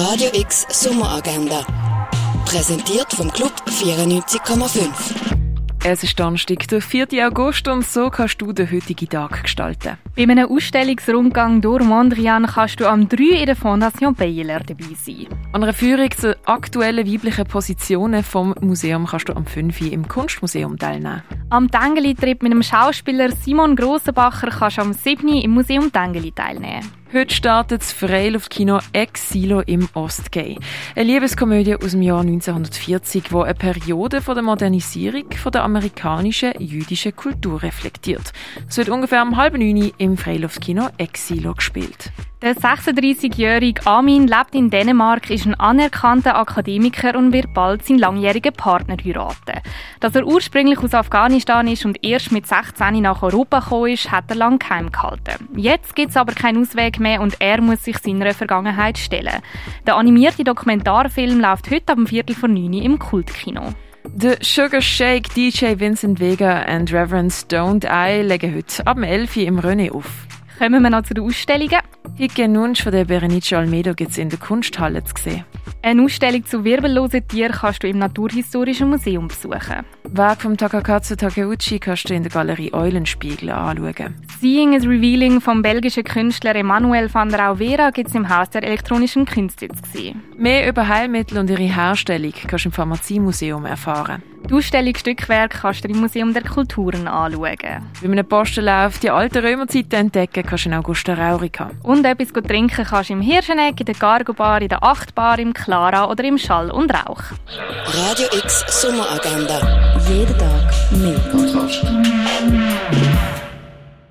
Radio X Sommeragenda. Präsentiert vom Club 94,5. Es ist Donnerstag, der 4. August und so kannst du den heutigen Tag gestalten. Bei einem Ausstellungsrundgang durch Mondrian kannst du am 3 in der Fondation Baylor dabei sein. An einer Führung zu aktuellen weiblichen Positionen vom Museum kannst du am 5. im Kunstmuseum teilnehmen. Am Tengeli-Trip mit dem Schauspieler Simon Grossenbacher kannst du am 7. im Museum Tengeli teilnehmen. Heute startet das Freiluftkino Exilo im Ostgay. Eine Liebeskomödie aus dem Jahr 1940, wo eine Periode der Modernisierung der amerikanischen jüdischen Kultur reflektiert. Es wird ungefähr um halb neun im Freiluftkino Exilo gespielt. Der 36-jährige Amin lebt in Dänemark, ist ein anerkannter Akademiker und wird bald seinen langjährigen Partner heiraten. Dass er ursprünglich aus Afghanistan ist und erst mit 16 nach Europa gekommen ist, hat er lange geheim gehalten. Jetzt gibt es aber keinen Ausweg mehr und er muss sich seiner Vergangenheit stellen. Der animierte Dokumentarfilm läuft heute am Viertel vor 9 im Kultkino. Der Sugar Shake, DJ Vincent Vega und Reverend Stoned Eye legen heute ab 11 Uhr im René auf. Kommen wir noch zu den Ausstellungen. Hicke Nunsch von der Berenice Almedo gibt es in der Kunsthalle zu sehen. Eine Ausstellung zu wirbellosen Tieren kannst du im Naturhistorischen Museum besuchen. Werk vom Takakatsu Takeuchi kannst du in der Galerie Eulenspiegel anschauen. Seeing is Revealing vom belgischen Künstler Emmanuel van der Auvera gibt es im Haus der elektronischen Künste zu sehen. Mehr über Heilmittel und ihre Herstellung kannst du im Pharmaziemuseum erfahren. Die Ausstellung Stückwerk kannst du im Museum der Kulturen anschauen. Bei einem Postenlauf die alte Römerzeit entdecken kannst du in Augusta Raurica. Und etwas trinken kannst du im Hirscheneck, in der Cargo Bar, in der Achtbar, im Clara oder im Schall und Rauch. Radio X Sommeragenda. Jeden Tag mehr.